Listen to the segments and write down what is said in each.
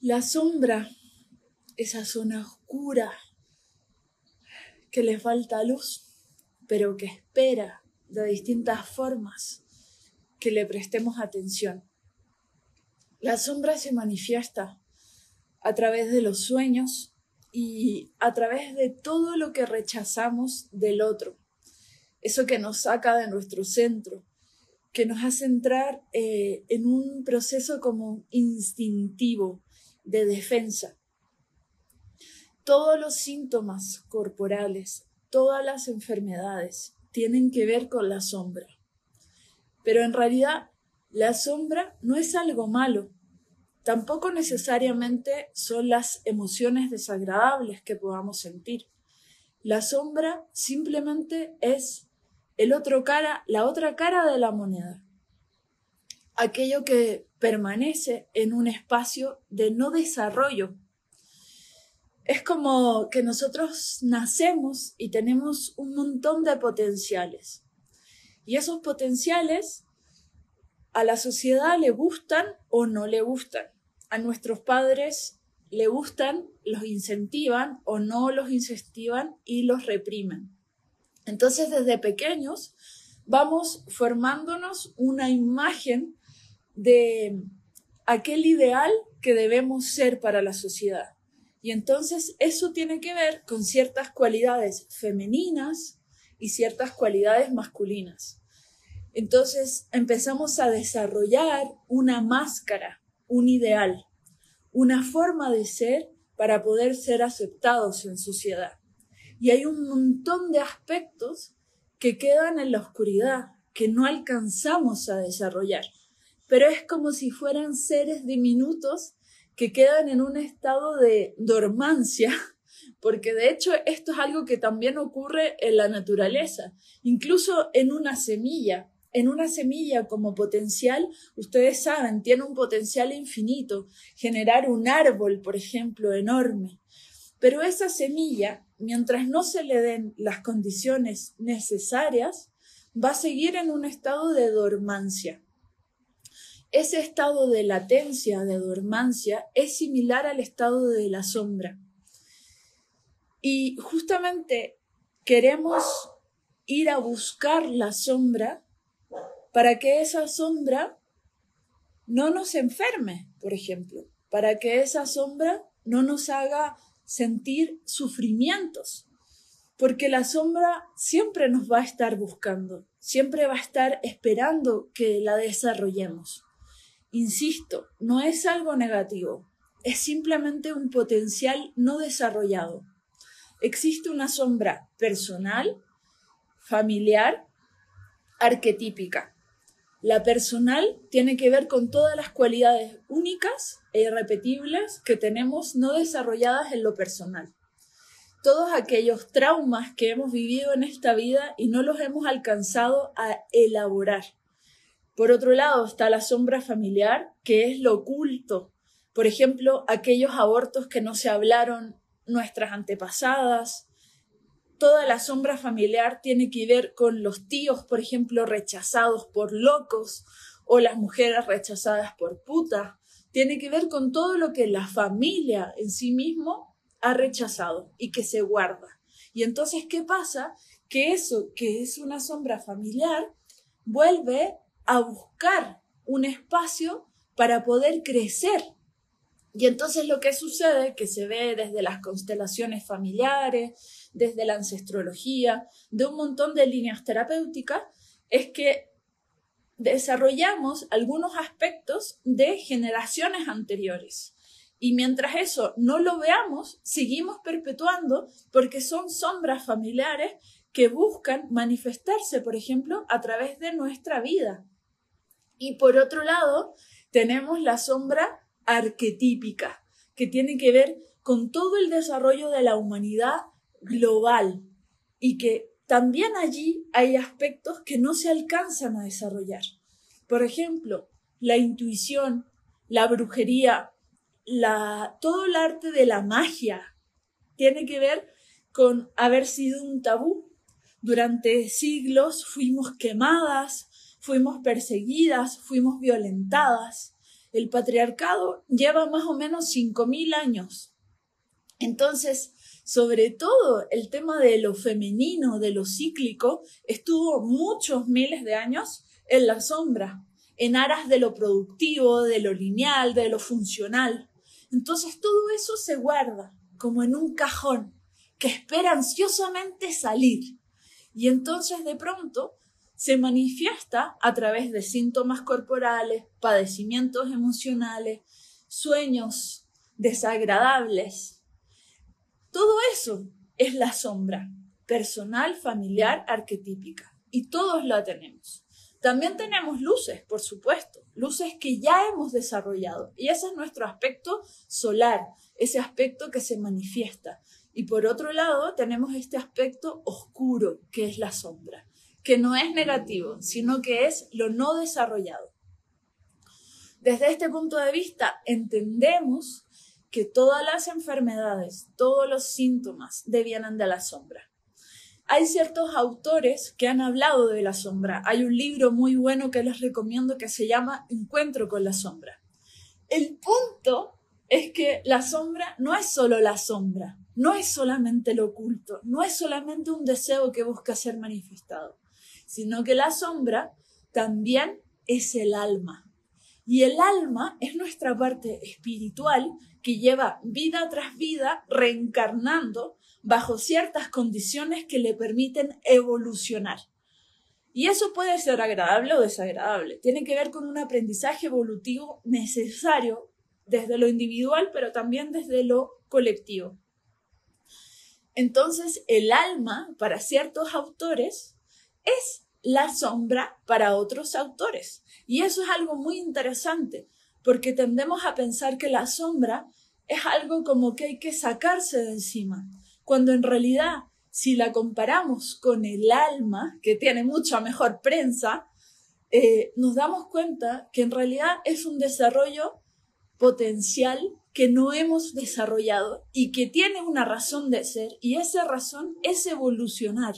La sombra, esa zona oscura que le falta luz, pero que espera de distintas formas que le prestemos atención. La sombra se manifiesta a través de los sueños y a través de todo lo que rechazamos del otro, eso que nos saca de nuestro centro, que nos hace entrar eh, en un proceso como instintivo de defensa. Todos los síntomas corporales, todas las enfermedades tienen que ver con la sombra. Pero en realidad la sombra no es algo malo. Tampoco necesariamente son las emociones desagradables que podamos sentir. La sombra simplemente es el otro cara, la otra cara de la moneda. Aquello que permanece en un espacio de no desarrollo. Es como que nosotros nacemos y tenemos un montón de potenciales. Y esos potenciales a la sociedad le gustan o no le gustan. A nuestros padres le gustan, los incentivan o no los incentivan y los reprimen. Entonces, desde pequeños vamos formándonos una imagen de aquel ideal que debemos ser para la sociedad. Y entonces eso tiene que ver con ciertas cualidades femeninas y ciertas cualidades masculinas. Entonces empezamos a desarrollar una máscara, un ideal, una forma de ser para poder ser aceptados en sociedad. Y hay un montón de aspectos que quedan en la oscuridad, que no alcanzamos a desarrollar. Pero es como si fueran seres diminutos que quedan en un estado de dormancia, porque de hecho esto es algo que también ocurre en la naturaleza, incluso en una semilla. En una semilla como potencial, ustedes saben, tiene un potencial infinito, generar un árbol, por ejemplo, enorme. Pero esa semilla, mientras no se le den las condiciones necesarias, va a seguir en un estado de dormancia. Ese estado de latencia, de dormancia, es similar al estado de la sombra. Y justamente queremos ir a buscar la sombra para que esa sombra no nos enferme, por ejemplo, para que esa sombra no nos haga sentir sufrimientos, porque la sombra siempre nos va a estar buscando, siempre va a estar esperando que la desarrollemos. Insisto, no es algo negativo, es simplemente un potencial no desarrollado. Existe una sombra personal, familiar, arquetípica. La personal tiene que ver con todas las cualidades únicas e irrepetibles que tenemos no desarrolladas en lo personal. Todos aquellos traumas que hemos vivido en esta vida y no los hemos alcanzado a elaborar. Por otro lado está la sombra familiar, que es lo oculto. Por ejemplo, aquellos abortos que no se hablaron nuestras antepasadas, toda la sombra familiar tiene que ver con los tíos, por ejemplo, rechazados por locos o las mujeres rechazadas por putas. Tiene que ver con todo lo que la familia en sí mismo ha rechazado y que se guarda. Y entonces, ¿qué pasa? Que eso, que es una sombra familiar, vuelve a buscar un espacio para poder crecer y entonces lo que sucede, que se ve desde las constelaciones familiares, desde la ancestrología, de un montón de líneas terapéuticas, es que desarrollamos algunos aspectos de generaciones anteriores. Y mientras eso no lo veamos, seguimos perpetuando porque son sombras familiares que buscan manifestarse, por ejemplo, a través de nuestra vida. Y por otro lado, tenemos la sombra arquetípica, que tiene que ver con todo el desarrollo de la humanidad global y que también allí hay aspectos que no se alcanzan a desarrollar. Por ejemplo, la intuición, la brujería, la, todo el arte de la magia tiene que ver con haber sido un tabú. Durante siglos fuimos quemadas, fuimos perseguidas, fuimos violentadas El patriarcado lleva más o menos 5.000 años. Entonces, sobre todo el tema de lo femenino, de lo cíclico, estuvo muchos miles de años en la sombra, en aras de lo productivo, de lo lineal, de lo funcional. Entonces todo eso se guarda como en un cajón que espera ansiosamente salir. Y entonces de pronto se manifiesta a través de síntomas corporales, padecimientos emocionales, sueños desagradables. Todo eso es la sombra personal, familiar, arquetípica. Y todos la tenemos. También tenemos luces, por supuesto, luces que ya hemos desarrollado. Y ese es nuestro aspecto solar, ese aspecto que se manifiesta. Y por otro lado, tenemos este aspecto oscuro, que es la sombra, que no es negativo, sino que es lo no desarrollado. Desde este punto de vista, entendemos que todas las enfermedades, todos los síntomas devienen de la sombra. Hay ciertos autores que han hablado de la sombra. Hay un libro muy bueno que les recomiendo que se llama Encuentro con la sombra. El punto es que la sombra no es solo la sombra, no es solamente lo oculto, no es solamente un deseo que busca ser manifestado, sino que la sombra también es el alma. Y el alma es nuestra parte espiritual que lleva vida tras vida reencarnando bajo ciertas condiciones que le permiten evolucionar. Y eso puede ser agradable o desagradable. Tiene que ver con un aprendizaje evolutivo necesario desde lo individual, pero también desde lo colectivo. Entonces, el alma para ciertos autores es la sombra para otros autores. Y eso es algo muy interesante, porque tendemos a pensar que la sombra es algo como que hay que sacarse de encima cuando en realidad si la comparamos con el alma, que tiene mucha mejor prensa, eh, nos damos cuenta que en realidad es un desarrollo potencial que no hemos desarrollado y que tiene una razón de ser y esa razón es evolucionar.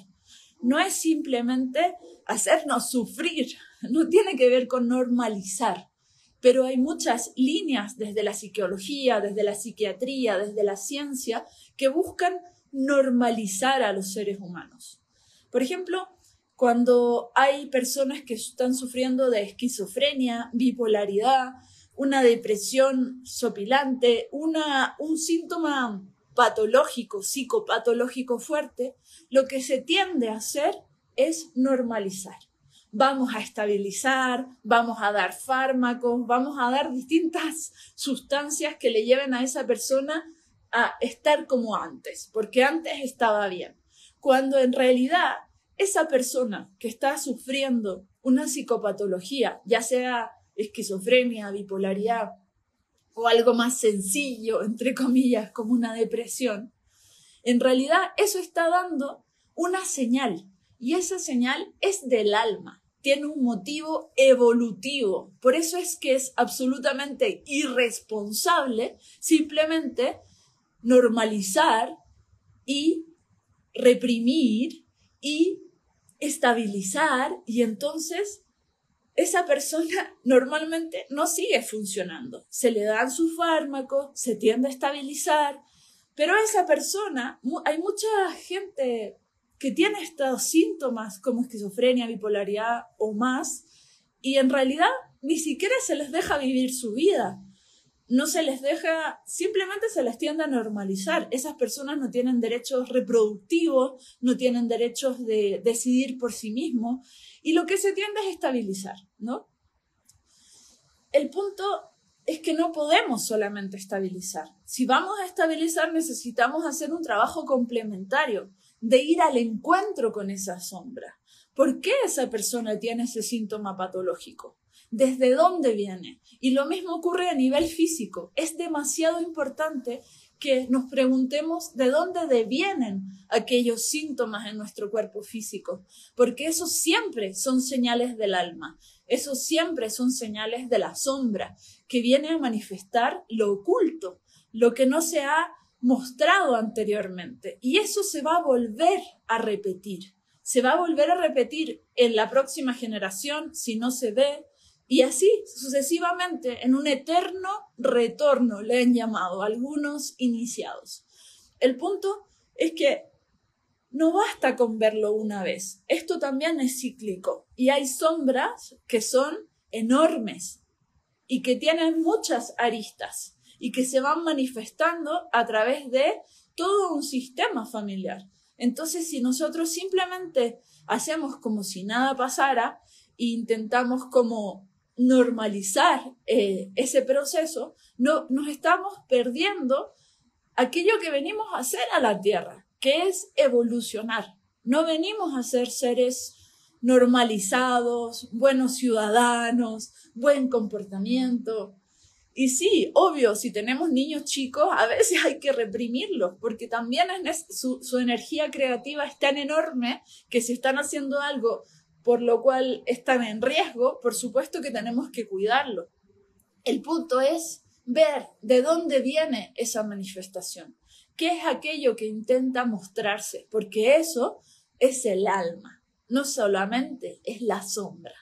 No es simplemente hacernos sufrir, no tiene que ver con normalizar, pero hay muchas líneas desde la psicología, desde la psiquiatría, desde la ciencia que buscan normalizar a los seres humanos. Por ejemplo, cuando hay personas que están sufriendo de esquizofrenia, bipolaridad, una depresión sopilante, una, un síntoma patológico, psicopatológico fuerte, lo que se tiende a hacer es normalizar. Vamos a estabilizar, vamos a dar fármacos, vamos a dar distintas sustancias que le lleven a esa persona a estar como antes, porque antes estaba bien. Cuando en realidad esa persona que está sufriendo una psicopatología, ya sea esquizofrenia, bipolaridad o algo más sencillo, entre comillas, como una depresión, en realidad eso está dando una señal y esa señal es del alma, tiene un motivo evolutivo. Por eso es que es absolutamente irresponsable simplemente normalizar y reprimir y estabilizar y entonces esa persona normalmente no sigue funcionando. Se le dan sus fármacos, se tiende a estabilizar, pero esa persona, hay mucha gente que tiene estos síntomas como esquizofrenia, bipolaridad o más, y en realidad ni siquiera se les deja vivir su vida no se les deja, simplemente se les tiende a normalizar. Esas personas no tienen derechos reproductivos, no tienen derechos de decidir por sí mismos y lo que se tiende es estabilizar, El punto es que no podemos solamente estabilizar. Si vamos a estabilizar necesitamos hacer un trabajo complementario de ir al encuentro con esa sombra. ¿Por qué esa persona tiene ese síntoma patológico? desde dónde viene. Y lo mismo ocurre a nivel físico. Es demasiado importante que nos preguntemos de dónde devienen aquellos síntomas en nuestro cuerpo físico, porque esos siempre son señales del alma, esos siempre son señales de la sombra, que viene a manifestar lo oculto, lo que no se ha mostrado anteriormente. Y eso se va a volver a repetir. Se va a volver a repetir en la próxima generación si no se ve, Y así sucesivamente, en un eterno retorno, le han llamado algunos iniciados. El punto es que no basta con verlo una vez, esto también es cíclico y hay sombras que son enormes y que tienen muchas aristas y que se van manifestando a través de todo un sistema familiar. Entonces, si nosotros simplemente hacemos como si nada pasara e intentamos como normalizar eh, ese proceso, no, nos estamos perdiendo aquello que venimos a hacer a la Tierra, que es evolucionar. No venimos a ser seres normalizados, buenos ciudadanos, buen comportamiento. Y sí, obvio, si tenemos niños chicos, a veces hay que reprimirlos, porque también es, su, su energía creativa es tan enorme que si están haciendo algo por lo cual están en riesgo, por supuesto que tenemos que cuidarlo. El punto es ver de dónde viene esa manifestación, qué es aquello que intenta mostrarse, porque eso es el alma, no solamente es la sombra.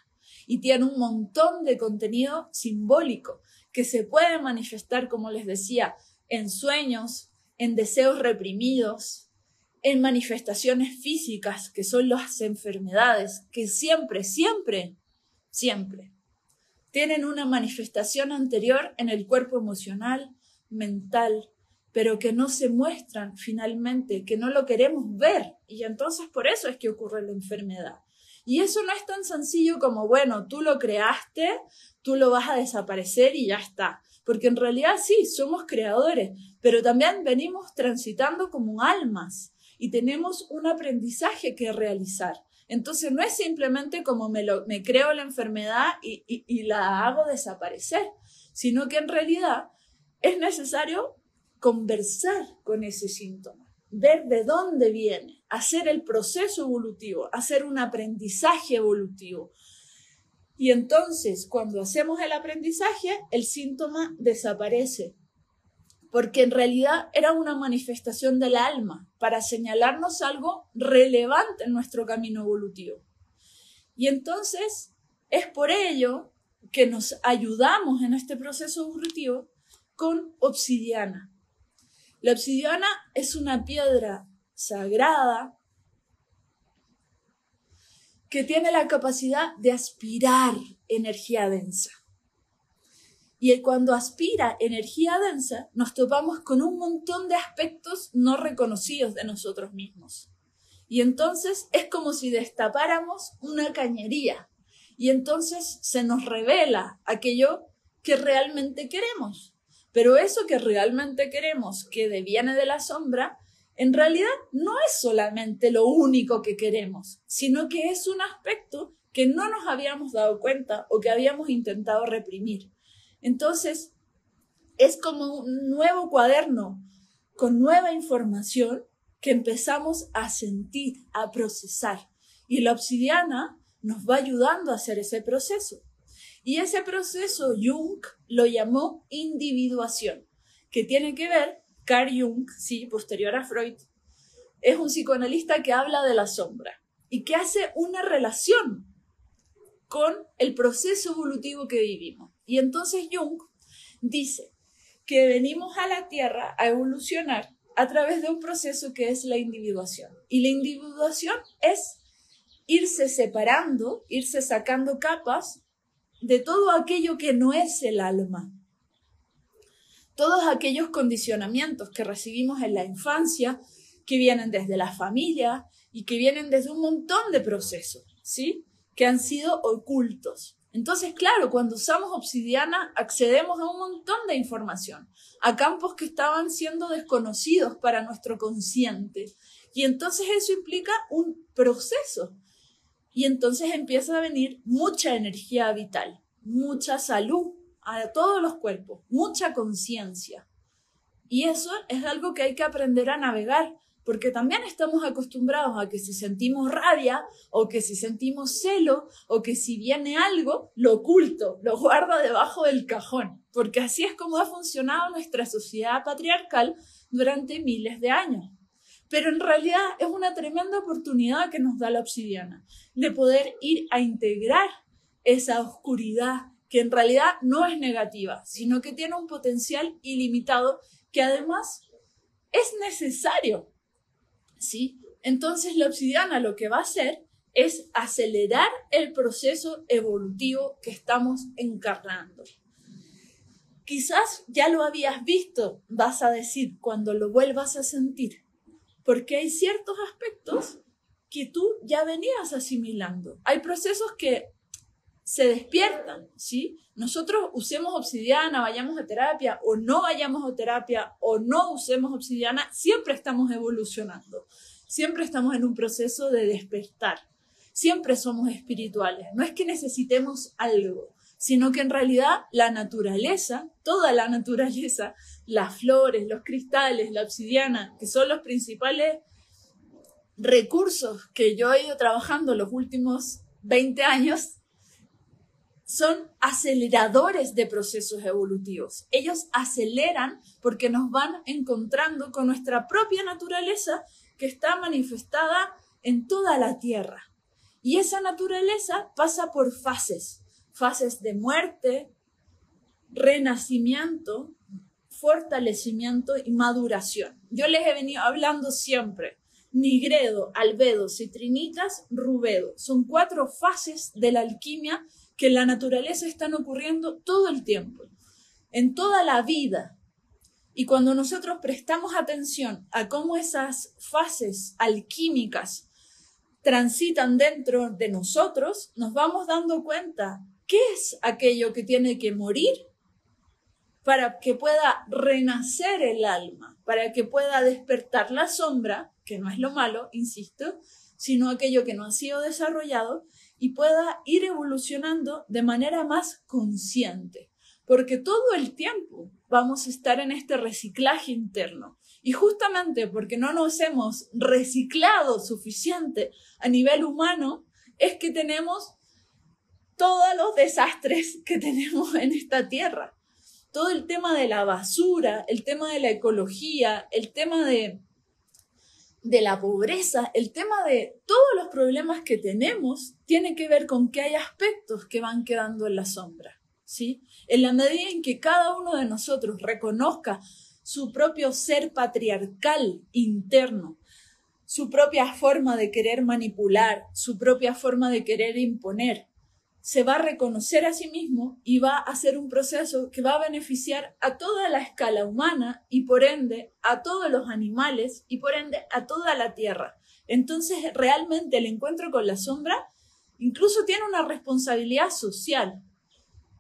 Y tiene un montón de contenido simbólico que se puede manifestar, como les decía, en sueños, en deseos reprimidos, en manifestaciones físicas, que son las enfermedades, que siempre, siempre, siempre tienen una manifestación anterior en el cuerpo emocional, mental, pero que no se muestran finalmente, que no lo queremos ver. Y entonces por eso es que ocurre la enfermedad. Y eso no es tan sencillo como, bueno, tú lo creaste, tú lo vas a desaparecer y ya está. Porque en realidad sí, somos creadores, pero también venimos transitando como almas y tenemos un aprendizaje que realizar. Entonces no es simplemente como me, creo la enfermedad y la hago desaparecer, sino que en realidad es necesario conversar con ese síntoma, ver de dónde viene, hacer el proceso evolutivo, hacer un aprendizaje evolutivo. Y entonces, cuando hacemos el aprendizaje, el síntoma desaparece porque en realidad era una manifestación del alma para señalarnos algo relevante en nuestro camino evolutivo. Y entonces es por ello que nos ayudamos en este proceso evolutivo con obsidiana. La obsidiana es una piedra sagrada que tiene la capacidad de aspirar energía densa. Y cuando aspira energía densa, nos topamos con un montón de aspectos no reconocidos de nosotros mismos. Y entonces es como si destapáramos una cañería. Y entonces se nos revela aquello que realmente queremos. Pero eso que realmente queremos, que deviene de la sombra, en realidad no es solamente lo único que queremos, sino que es un aspecto que no nos habíamos dado cuenta o que habíamos intentado reprimir. Entonces, es como un nuevo cuaderno con nueva información que empezamos a sentir, a procesar. Y la obsidiana nos va ayudando a hacer ese proceso. Y ese proceso Jung lo llamó individuación, que tiene que ver, Carl Jung, sí, posterior a Freud, es un psicoanalista que habla de la sombra y que hace una relación con el proceso evolutivo que vivimos. Y entonces Jung dice que venimos a la Tierra a evolucionar a través de un proceso que es la individuación. Y la individuación es irse separando, irse sacando capas de todo aquello que no es el alma. Todos aquellos condicionamientos que recibimos en la infancia, que vienen desde la familia y que vienen desde un montón de procesos, ¿sí? Que han sido ocultos. Entonces, claro, cuando usamos obsidiana accedemos a un montón de información, a campos que estaban siendo desconocidos para nuestro consciente. Y entonces eso implica un proceso. Y entonces empieza a venir mucha energía vital, mucha salud a todos los cuerpos, mucha conciencia. Y eso es algo que hay que aprender a navegar, porque también estamos acostumbrados a que si sentimos rabia o que si sentimos celo o que si viene algo, lo oculto, lo guardo debajo del cajón, porque así es como ha funcionado nuestra sociedad patriarcal durante miles de años. Pero en realidad es una tremenda oportunidad que nos da la obsidiana de poder ir a integrar esa oscuridad que en realidad no es negativa, sino que tiene un potencial ilimitado que además es necesario. ¿Sí? Entonces la obsidiana lo que va a hacer es acelerar el proceso evolutivo que estamos encarnando. Quizás ya lo habías visto, vas a decir, cuando lo vuelvas a sentir, porque hay ciertos aspectos que tú ya venías asimilando. Hay procesos que se despiertan, ¿sí? Nosotros usemos obsidiana, vayamos a terapia o no vayamos a terapia o no usemos obsidiana, siempre estamos evolucionando, siempre estamos en un proceso de despertar, siempre somos espirituales, no es que necesitemos algo, sino que en realidad la naturaleza, toda la naturaleza, las flores, los cristales, la obsidiana, que son los principales recursos que yo he ido trabajando los últimos 20 años, son aceleradores de procesos evolutivos. Ellos aceleran porque nos van encontrando con nuestra propia naturaleza que está manifestada en toda la Tierra. Y esa naturaleza pasa por fases, fases de muerte, renacimiento, fortalecimiento y maduración. Yo les he venido hablando siempre. Nigredo, albedo, citrinitas, rubedo. Son cuatro fases de la alquimia que en la naturaleza están ocurriendo todo el tiempo, en toda la vida. Y cuando nosotros prestamos atención a cómo esas fases alquímicas transitan dentro de nosotros, nos vamos dando cuenta qué es aquello que tiene que morir para que pueda renacer el alma, para que pueda despertar la sombra, que no es lo malo, insisto, sino aquello que no ha sido desarrollado y pueda ir evolucionando de manera más consciente, porque todo el tiempo vamos a estar en este reciclaje interno. Y justamente porque no nos hemos reciclado suficiente a nivel humano, es que tenemos todos los desastres que tenemos en esta tierra. Todo el tema de la basura, el tema de la ecología, el tema de de la pobreza, el tema de todos los problemas que tenemos tiene que ver con que hay aspectos que van quedando en la sombra, ¿sí? En la medida en que cada uno de nosotros reconozca su propio ser patriarcal interno, su propia forma de querer manipular, su propia forma de querer imponer, se va a reconocer a sí mismo y va a hacer un proceso que va a beneficiar a toda la escala humana y por ende a todos los animales y por ende a toda la tierra. Entonces realmente el encuentro con la sombra incluso tiene una responsabilidad social,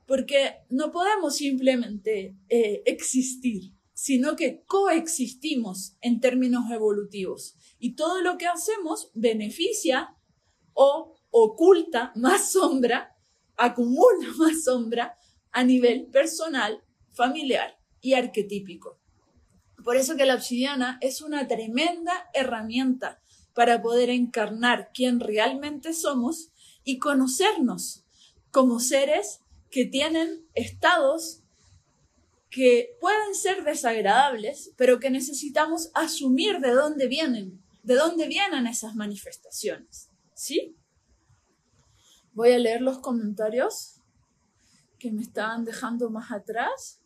porque no podemos simplemente eh, existir, sino que coexistimos en términos evolutivos y todo lo que hacemos beneficia o oculta más sombra, acumula más sombra a nivel personal, familiar y arquetípico. Por eso que la obsidiana es una tremenda herramienta para poder encarnar quién realmente somos y conocernos como seres que tienen estados que pueden ser desagradables, pero que necesitamos asumir de dónde vienen, de dónde vienen esas manifestaciones. ¿Sí? Voy a leer los comentarios que me estaban dejando más atrás.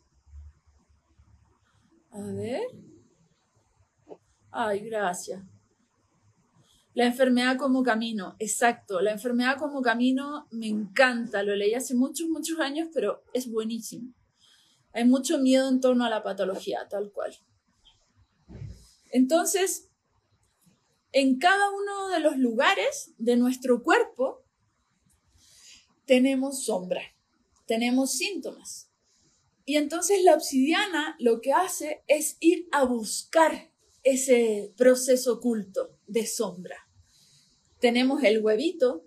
A ver. Ay, gracias. La enfermedad como camino, exacto. La enfermedad como camino me encanta. Lo leí hace muchos, muchos años, pero es buenísimo. Hay mucho miedo en torno a la patología, tal cual. Entonces, en cada uno de los lugares de nuestro cuerpo tenemos sombra, tenemos síntomas. Y entonces la obsidiana lo que hace es ir a buscar ese proceso oculto de sombra. Tenemos el huevito,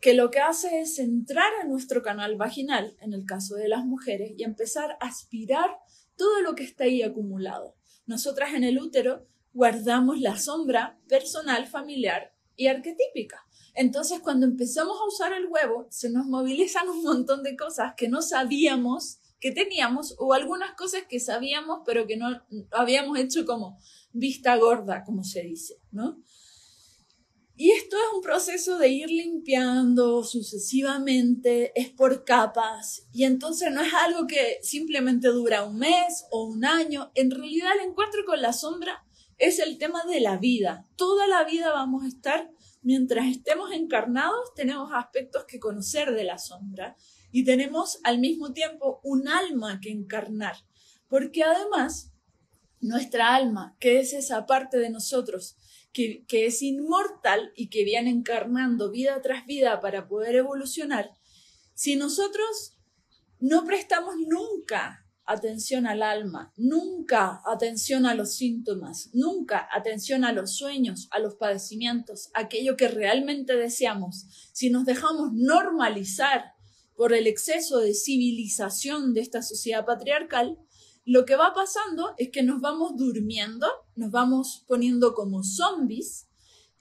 que lo que hace es entrar a nuestro canal vaginal, en el caso de las mujeres, y empezar a aspirar todo lo que está ahí acumulado. Nosotras en el útero guardamos la sombra personal, familiar y arquetípica. Entonces, cuando empezamos a usar el huevo, se nos movilizan un montón de cosas que no sabíamos que teníamos o algunas cosas que sabíamos pero que no habíamos hecho como vista gorda, como se dice, ¿no? Y esto es un proceso de ir limpiando sucesivamente, es por capas, y entonces no es algo que simplemente dura un mes o un año. En realidad el encuentro con la sombra es el tema de la vida. Toda la vida vamos a estar, mientras estemos encarnados, tenemos aspectos que conocer de la sombra y tenemos al mismo tiempo un alma que encarnar, porque además nuestra alma, que es esa parte de nosotros que, es inmortal y que viene encarnando vida tras vida para poder evolucionar, si nosotros no prestamos nunca atención al alma, nunca atención a los síntomas, nunca atención a los sueños, a los padecimientos, aquello que realmente deseamos, si nos dejamos normalizar por el exceso de civilización de esta sociedad patriarcal, lo que va pasando es que nos vamos durmiendo, nos vamos poniendo como zombies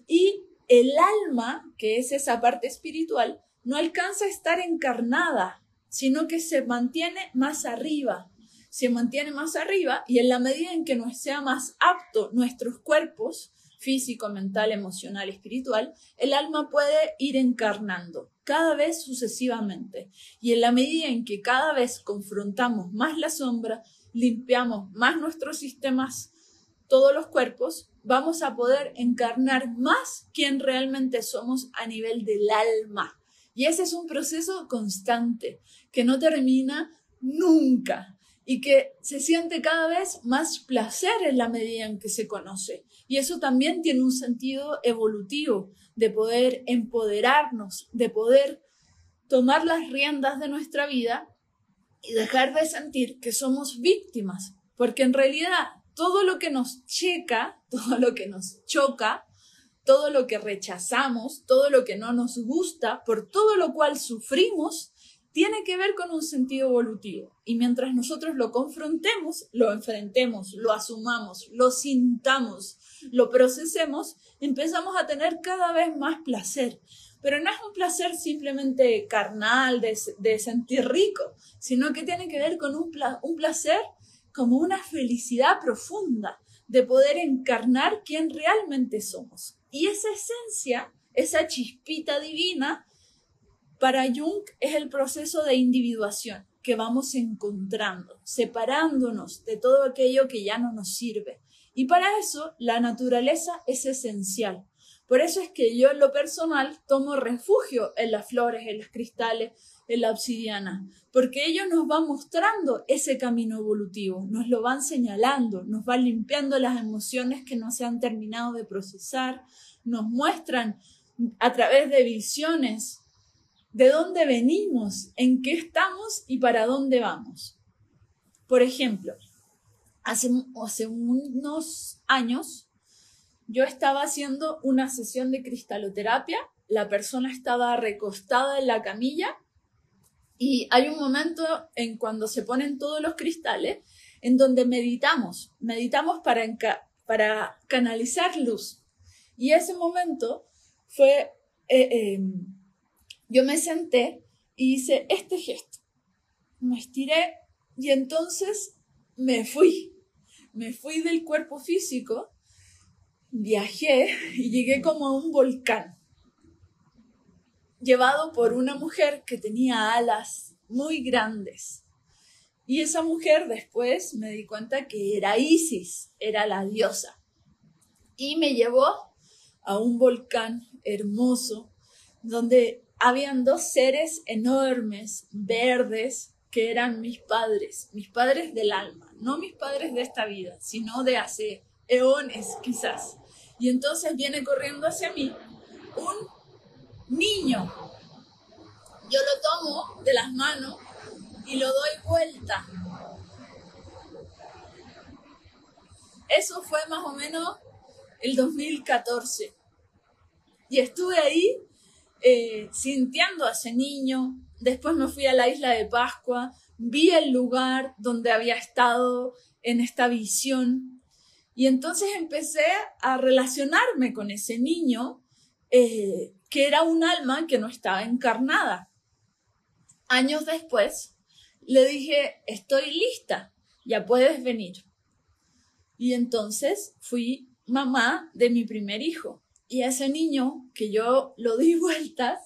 y el alma, que es esa parte espiritual, no alcanza a estar encarnada, sino que se mantiene más arriba, se mantiene más arriba y en la medida en que nos sea más apto nuestros cuerpos, físico, mental, emocional, espiritual, el alma puede ir encarnando cada vez sucesivamente. Y en la medida en que cada vez confrontamos más la sombra, limpiamos más nuestros sistemas, todos los cuerpos, vamos a poder encarnar más quien realmente somos a nivel del alma. Y ese es un proceso constante, que no termina nunca y que se siente cada vez más placer en la medida en que se conoce. Y eso también tiene un sentido evolutivo, de poder empoderarnos, de poder tomar las riendas de nuestra vida y dejar de sentir que somos víctimas, porque en realidad todo lo que nos checa, todo lo que nos choca, todo lo que rechazamos, todo lo que no nos gusta, por todo lo cual sufrimos, tiene que ver con un sentido evolutivo. Y mientras nosotros lo confrontemos, lo enfrentemos, lo asumamos, lo sintamos, lo procesemos, empezamos a tener cada vez más placer. Pero no es un placer simplemente carnal, de, sentir rico, sino que tiene que ver con un, un placer como una felicidad profunda de poder encarnar quién realmente somos. Y esa esencia, esa chispita divina, para Jung es el proceso de individuación que vamos encontrando, separándonos de todo aquello que ya no nos sirve. Y para eso la naturaleza es esencial. Por eso es que yo en lo personal tomo refugio en las flores, en los cristales, en la obsidiana, porque ellos nos van mostrando ese camino evolutivo, nos lo van señalando, nos van limpiando las emociones que no se han terminado de procesar, nos muestran a través de visiones de dónde venimos, en qué estamos y para dónde vamos. Por ejemplo, hace, unos años yo estaba haciendo una sesión de cristaloterapia, la persona estaba recostada en la camilla y hay un momento en cuando se ponen todos los cristales en donde meditamos, meditamos para, para canalizar luz. Y ese momento fue, eh, em, yo me senté y hice este gesto, me estiré y entonces me fui, me fui del cuerpo físico viajé y llegué como a un volcán, llevado por una mujer que tenía alas muy grandes. Y esa mujer después me di cuenta que era Isis, era la diosa. Y me llevó a un volcán hermoso donde habían dos seres enormes, verdes, que eran mis padres, mis padres del alma, no mis padres de esta vida, sino de hace eones quizás. Y entonces viene corriendo hacia mí un niño. Yo lo tomo de las manos y lo doy vuelta. Eso fue más o menos el 2014. Y estuve ahí eh, sintiendo a ese niño. Después me fui a la isla de Pascua, vi el lugar donde había estado en esta visión y entonces empecé a relacionarme con ese niño eh, que era un alma que no estaba encarnada. Años después le dije, estoy lista, ya puedes venir. Y entonces fui mamá de mi primer hijo. Y ese niño que yo lo di vueltas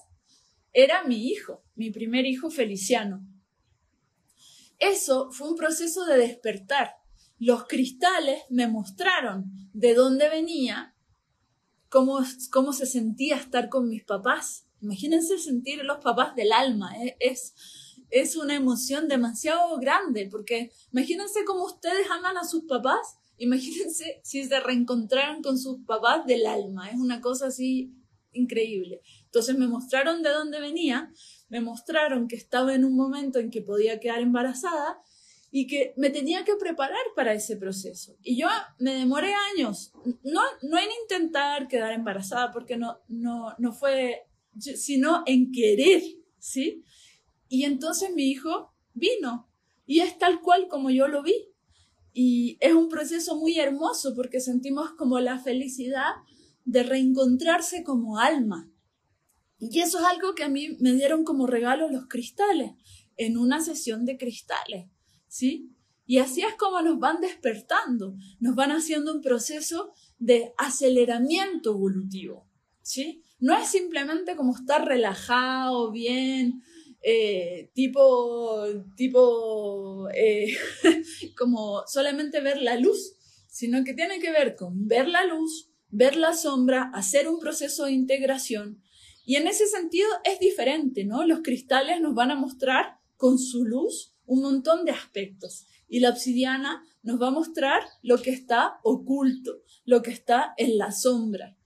era mi hijo, mi primer hijo Feliciano. Eso fue un proceso de despertar. Los cristales me mostraron de dónde venía, cómo, cómo se sentía estar con mis papás. Imagínense sentir los papás del alma. ¿eh? Es, es una emoción demasiado grande, porque imagínense cómo ustedes aman a sus papás Imagínense si se reencontraron con sus papás del alma, es una cosa así increíble. Entonces me mostraron de dónde venía, me mostraron que estaba en un momento en que podía quedar embarazada y que me tenía que preparar para ese proceso. Y yo me demoré años, no, no en intentar quedar embarazada, porque no, no, no fue, sino en querer, ¿sí? Y entonces mi hijo vino y es tal cual como yo lo vi. Y es un proceso muy hermoso porque sentimos como la felicidad de reencontrarse como alma. Y eso es algo que a mí me dieron como regalo los cristales, en una sesión de cristales, ¿sí? Y así es como nos van despertando, nos van haciendo un proceso de aceleramiento evolutivo, ¿sí? No es simplemente como estar relajado, bien, eh, tipo, tipo, eh, como solamente ver la luz, sino que tiene que ver con ver la luz, ver la sombra, hacer un proceso de integración. Y en ese sentido es diferente, ¿no? Los cristales nos van a mostrar con su luz un montón de aspectos y la obsidiana nos va a mostrar lo que está oculto, lo que está en la sombra,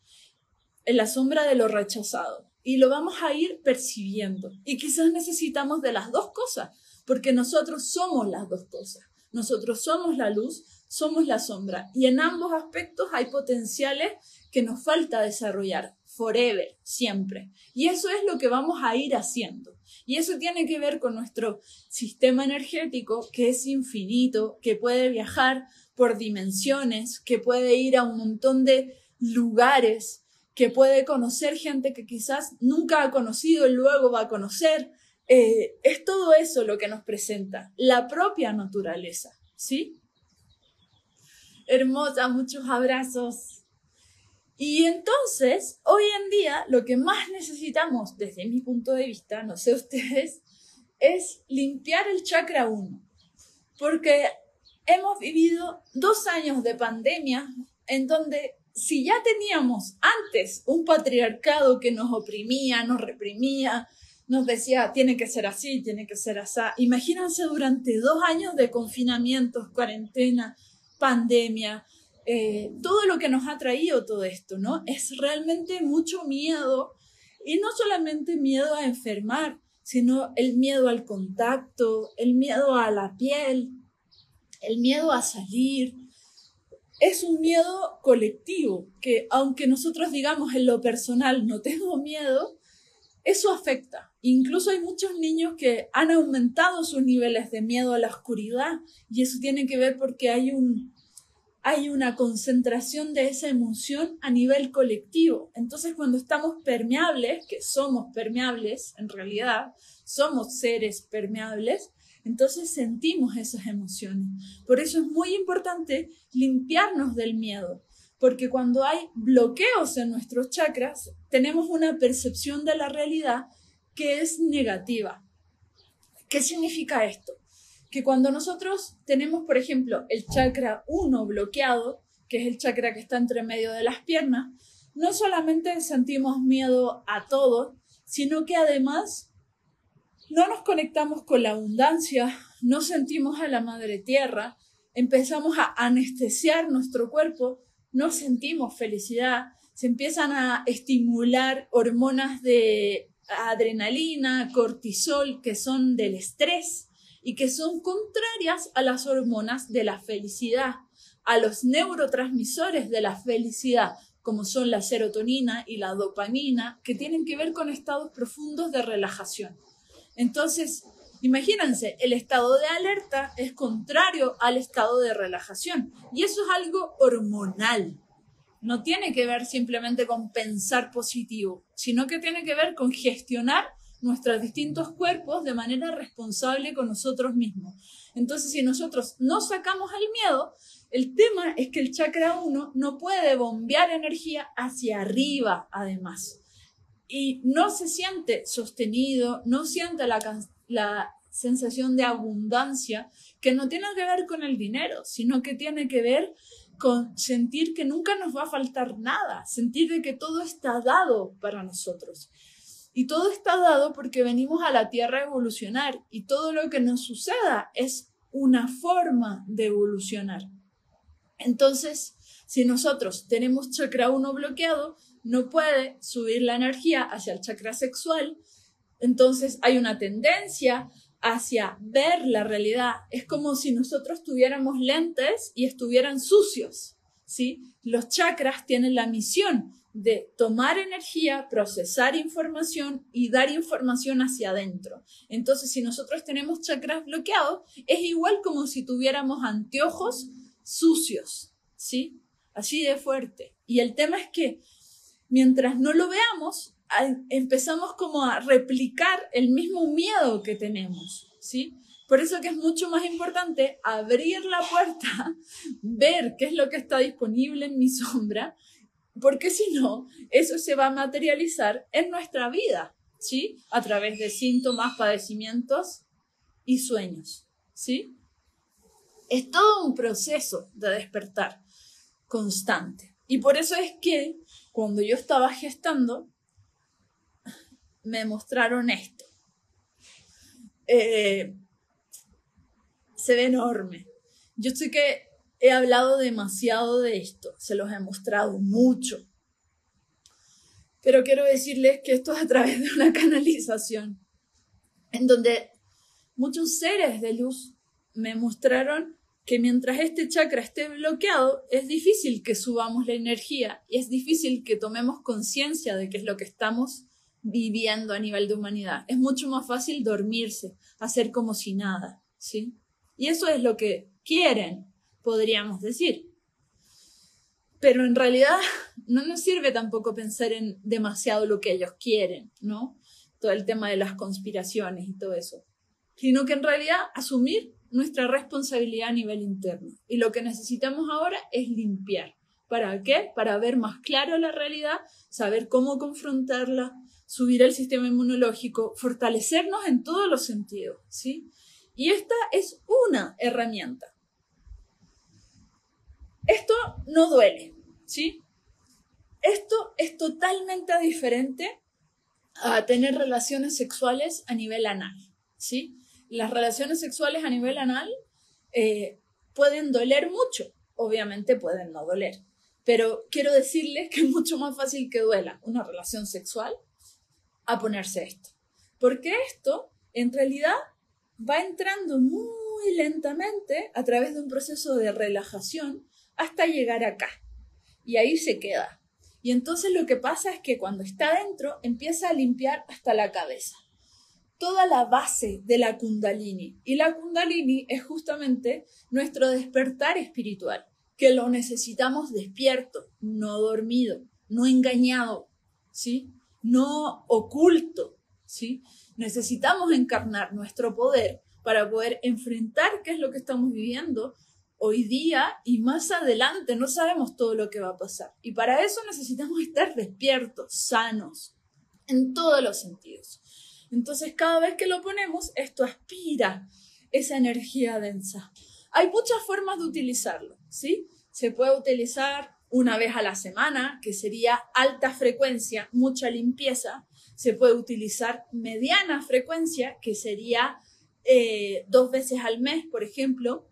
en la sombra de lo rechazado y lo vamos a ir percibiendo. Y quizás necesitamos de las dos cosas, porque nosotros somos las dos cosas. Nosotros somos la luz, somos la sombra. Y en ambos aspectos hay potenciales que nos falta desarrollar, forever, siempre. Y eso es lo que vamos a ir haciendo. Y eso tiene que ver con nuestro sistema energético, que es infinito, que puede viajar por dimensiones, que puede ir a un montón de lugares, que puede conocer gente que quizás nunca ha conocido y luego va a conocer. Eh, es todo eso lo que nos presenta, la propia naturaleza, ¿sí? Hermosa, muchos abrazos. Y entonces, hoy en día, lo que más necesitamos, desde mi punto de vista, no sé ustedes, es limpiar el chakra 1. Porque hemos vivido dos años de pandemia en donde si ya teníamos antes un patriarcado que nos oprimía, nos reprimía, nos decía, tiene que ser así, tiene que ser así, imagínense durante dos años de confinamientos, cuarentena, pandemia, eh, todo lo que nos ha traído todo esto, ¿no? Es realmente mucho miedo y no solamente miedo a enfermar, sino el miedo al contacto, el miedo a la piel, el miedo a salir, es un miedo colectivo, que aunque nosotros digamos en lo personal no tengo miedo, eso afecta. Incluso hay muchos niños que han aumentado sus niveles de miedo a la oscuridad y eso tiene que ver porque hay un hay una concentración de esa emoción a nivel colectivo. Entonces, cuando estamos permeables, que somos permeables en realidad, somos seres permeables, entonces sentimos esas emociones. Por eso es muy importante limpiarnos del miedo, porque cuando hay bloqueos en nuestros chakras, tenemos una percepción de la realidad que es negativa. ¿Qué significa esto? Que cuando nosotros tenemos, por ejemplo, el chakra 1 bloqueado, que es el chakra que está entre medio de las piernas, no solamente sentimos miedo a todo, sino que además no nos conectamos con la abundancia, no sentimos a la madre tierra, empezamos a anestesiar nuestro cuerpo, no sentimos felicidad, se empiezan a estimular hormonas de adrenalina, cortisol, que son del estrés y que son contrarias a las hormonas de la felicidad, a los neurotransmisores de la felicidad, como son la serotonina y la dopamina, que tienen que ver con estados profundos de relajación. Entonces, imagínense, el estado de alerta es contrario al estado de relajación y eso es algo hormonal. No tiene que ver simplemente con pensar positivo, sino que tiene que ver con gestionar nuestros distintos cuerpos de manera responsable con nosotros mismos. Entonces, si nosotros no sacamos el miedo, el tema es que el chakra 1 no puede bombear energía hacia arriba, además. Y no se siente sostenido, no siente la, la sensación de abundancia que no tiene que ver con el dinero, sino que tiene que ver con sentir que nunca nos va a faltar nada, sentir de que todo está dado para nosotros. Y todo está dado porque venimos a la Tierra a evolucionar y todo lo que nos suceda es una forma de evolucionar. Entonces, si nosotros tenemos chakra 1 bloqueado, no puede subir la energía hacia el chakra sexual. Entonces hay una tendencia hacia ver la realidad. Es como si nosotros tuviéramos lentes y estuvieran sucios, ¿sí? Los chakras tienen la misión de tomar energía, procesar información y dar información hacia adentro. Entonces, si nosotros tenemos chakras bloqueados, es igual como si tuviéramos anteojos sucios, ¿sí? Así de fuerte. Y el tema es que mientras no lo veamos, empezamos como a replicar el mismo miedo que tenemos, ¿sí? Por eso que es mucho más importante abrir la puerta, ver qué es lo que está disponible en mi sombra, porque si no, eso se va a materializar en nuestra vida, ¿sí? A través de síntomas, padecimientos y sueños, ¿sí? Es todo un proceso de despertar constante. Y por eso es que cuando yo estaba gestando, me mostraron esto. Eh, se ve enorme. Yo sé que he hablado demasiado de esto, se los he mostrado mucho. Pero quiero decirles que esto es a través de una canalización, en donde muchos seres de luz me mostraron que mientras este chakra esté bloqueado, es difícil que subamos la energía y es difícil que tomemos conciencia de qué es lo que estamos viviendo a nivel de humanidad. Es mucho más fácil dormirse, hacer como si nada, ¿sí? Y eso es lo que quieren, podríamos decir. Pero en realidad no nos sirve tampoco pensar en demasiado lo que ellos quieren, ¿no? Todo el tema de las conspiraciones y todo eso. Sino que en realidad asumir nuestra responsabilidad a nivel interno. Y lo que necesitamos ahora es limpiar. ¿Para qué? Para ver más claro la realidad, saber cómo confrontarla, subir el sistema inmunológico, fortalecernos en todos los sentidos, ¿sí? Y esta es una herramienta. Esto no duele, ¿sí? Esto es totalmente diferente a tener relaciones sexuales a nivel anal, ¿sí? Las relaciones sexuales a nivel anal eh, pueden doler mucho, obviamente pueden no doler, pero quiero decirles que es mucho más fácil que duela una relación sexual a ponerse esto. Porque esto, en realidad, va entrando muy lentamente a través de un proceso de relajación hasta llegar acá. Y ahí se queda. Y entonces lo que pasa es que cuando está dentro empieza a limpiar hasta la cabeza. Toda la base de la kundalini. Y la kundalini es justamente nuestro despertar espiritual, que lo necesitamos despierto, no dormido, no engañado, ¿sí? no oculto, ¿sí? Necesitamos encarnar nuestro poder para poder enfrentar qué es lo que estamos viviendo hoy día y más adelante. No sabemos todo lo que va a pasar. Y para eso necesitamos estar despiertos, sanos, en todos los sentidos. Entonces, cada vez que lo ponemos, esto aspira esa energía densa. Hay muchas formas de utilizarlo, ¿sí? Se puede utilizar una vez a la semana, que sería alta frecuencia, mucha limpieza. Se puede utilizar mediana frecuencia, que sería eh, dos veces al mes, por ejemplo,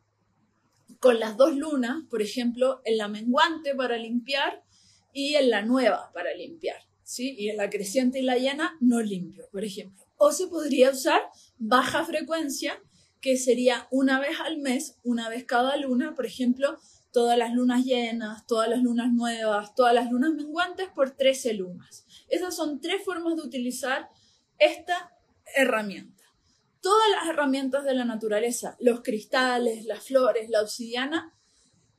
con las dos lunas, por ejemplo, en la menguante para limpiar y en la nueva para limpiar. ¿sí? Y en la creciente y la llena no limpio, por ejemplo. O se podría usar baja frecuencia, que sería una vez al mes, una vez cada luna, por ejemplo, todas las lunas llenas, todas las lunas nuevas, todas las lunas menguantes por 13 lunas. Esas son tres formas de utilizar esta herramienta. Todas las herramientas de la naturaleza, los cristales, las flores, la obsidiana,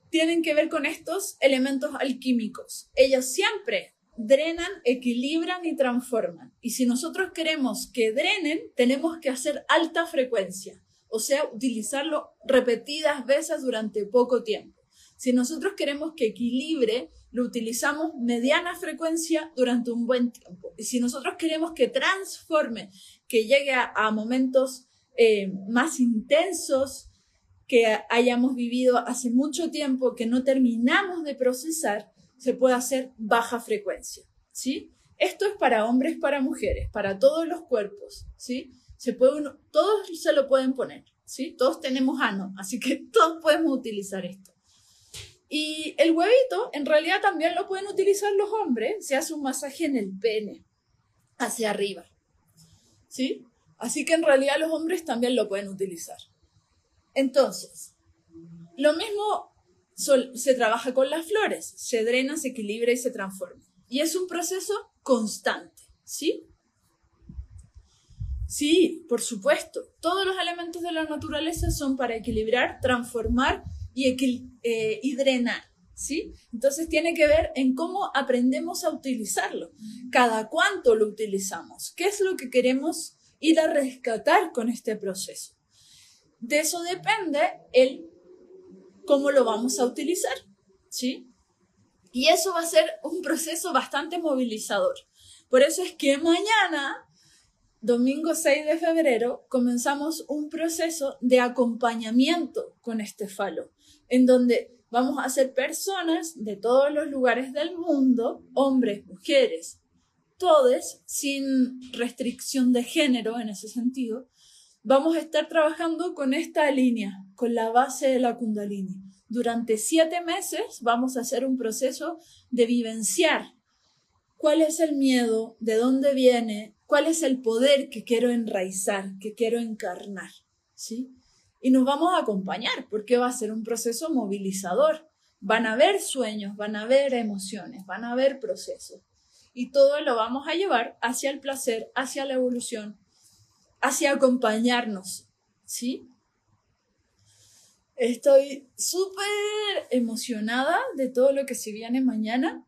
tienen que ver con estos elementos alquímicos. Ellos siempre drenan, equilibran y transforman. Y si nosotros queremos que drenen, tenemos que hacer alta frecuencia, o sea, utilizarlo repetidas veces durante poco tiempo. Si nosotros queremos que equilibre, lo utilizamos mediana frecuencia durante un buen tiempo. Y si nosotros queremos que transforme, que llegue a, momentos eh, más intensos, que hayamos vivido hace mucho tiempo, que no terminamos de procesar, se puede hacer baja frecuencia, ¿sí? Esto es para hombres, para mujeres, para todos los cuerpos, ¿sí? Se puede todos se lo pueden poner, ¿sí? Todos tenemos ano, así que todos podemos utilizar esto. Y el huevito, en realidad también lo pueden utilizar los hombres, se hace un masaje en el pene, hacia arriba, ¿sí? Así que en realidad los hombres también lo pueden utilizar. Entonces, lo mismo se trabaja con las flores, se drena, se equilibra y se transforma. Y es un proceso constante, ¿sí? Sí, por supuesto. Todos los elementos de la naturaleza son para equilibrar, transformar y, eh, y drenar, ¿sí? Entonces tiene que ver en cómo aprendemos a utilizarlo, cada cuánto lo utilizamos, qué es lo que queremos ir a rescatar con este proceso. De eso depende el cómo lo vamos a utilizar, ¿sí? Y eso va a ser un proceso bastante movilizador. Por eso es que mañana, domingo 6 de febrero, comenzamos un proceso de acompañamiento con este falo, en donde vamos a ser personas de todos los lugares del mundo, hombres, mujeres, todos, sin restricción de género en ese sentido, vamos a estar trabajando con esta línea, con la base de la kundalini. Durante siete meses vamos a hacer un proceso de vivenciar cuál es el miedo, de dónde viene, cuál es el poder que quiero enraizar, que quiero encarnar, ¿sí? Y nos vamos a acompañar porque va a ser un proceso movilizador. Van a haber sueños, van a haber emociones, van a haber procesos. Y todo lo vamos a llevar hacia el placer, hacia la evolución, hacia acompañarnos, ¿sí? Estoy súper emocionada de todo lo que se viene mañana.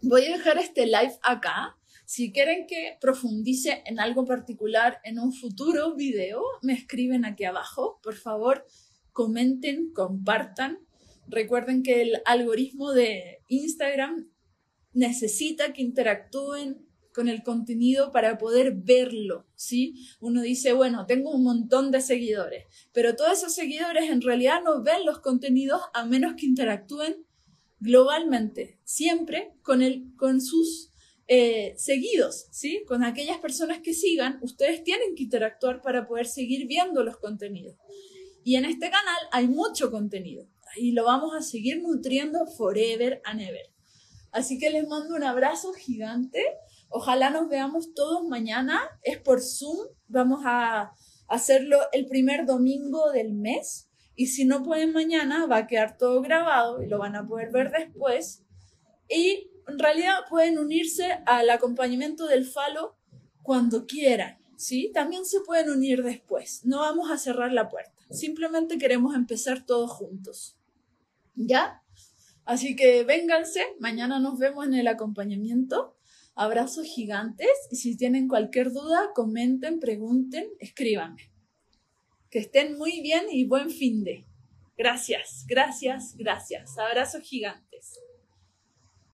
Voy a dejar este live acá. Si quieren que profundice en algo particular en un futuro video, me escriben aquí abajo. Por favor, comenten, compartan. Recuerden que el algoritmo de Instagram necesita que interactúen con el contenido para poder verlo, ¿sí? Uno dice, bueno, tengo un montón de seguidores, pero todos esos seguidores en realidad no ven los contenidos a menos que interactúen globalmente, siempre con, el, con sus eh, seguidos, ¿sí? Con aquellas personas que sigan, ustedes tienen que interactuar para poder seguir viendo los contenidos. Y en este canal hay mucho contenido y lo vamos a seguir nutriendo forever and ever. Así que les mando un abrazo gigante Ojalá nos veamos todos mañana. Es por Zoom. Vamos a hacerlo el primer domingo del mes. Y si no pueden mañana, va a quedar todo grabado y lo van a poder ver después. Y en realidad pueden unirse al acompañamiento del falo cuando quieran. ¿sí? También se pueden unir después. No vamos a cerrar la puerta. Simplemente queremos empezar todos juntos. ¿Ya? Así que vénganse. Mañana nos vemos en el acompañamiento. Abrazos gigantes y si tienen cualquier duda, comenten, pregunten, escríbanme. Que estén muy bien y buen fin de. Gracias, gracias, gracias. Abrazos gigantes.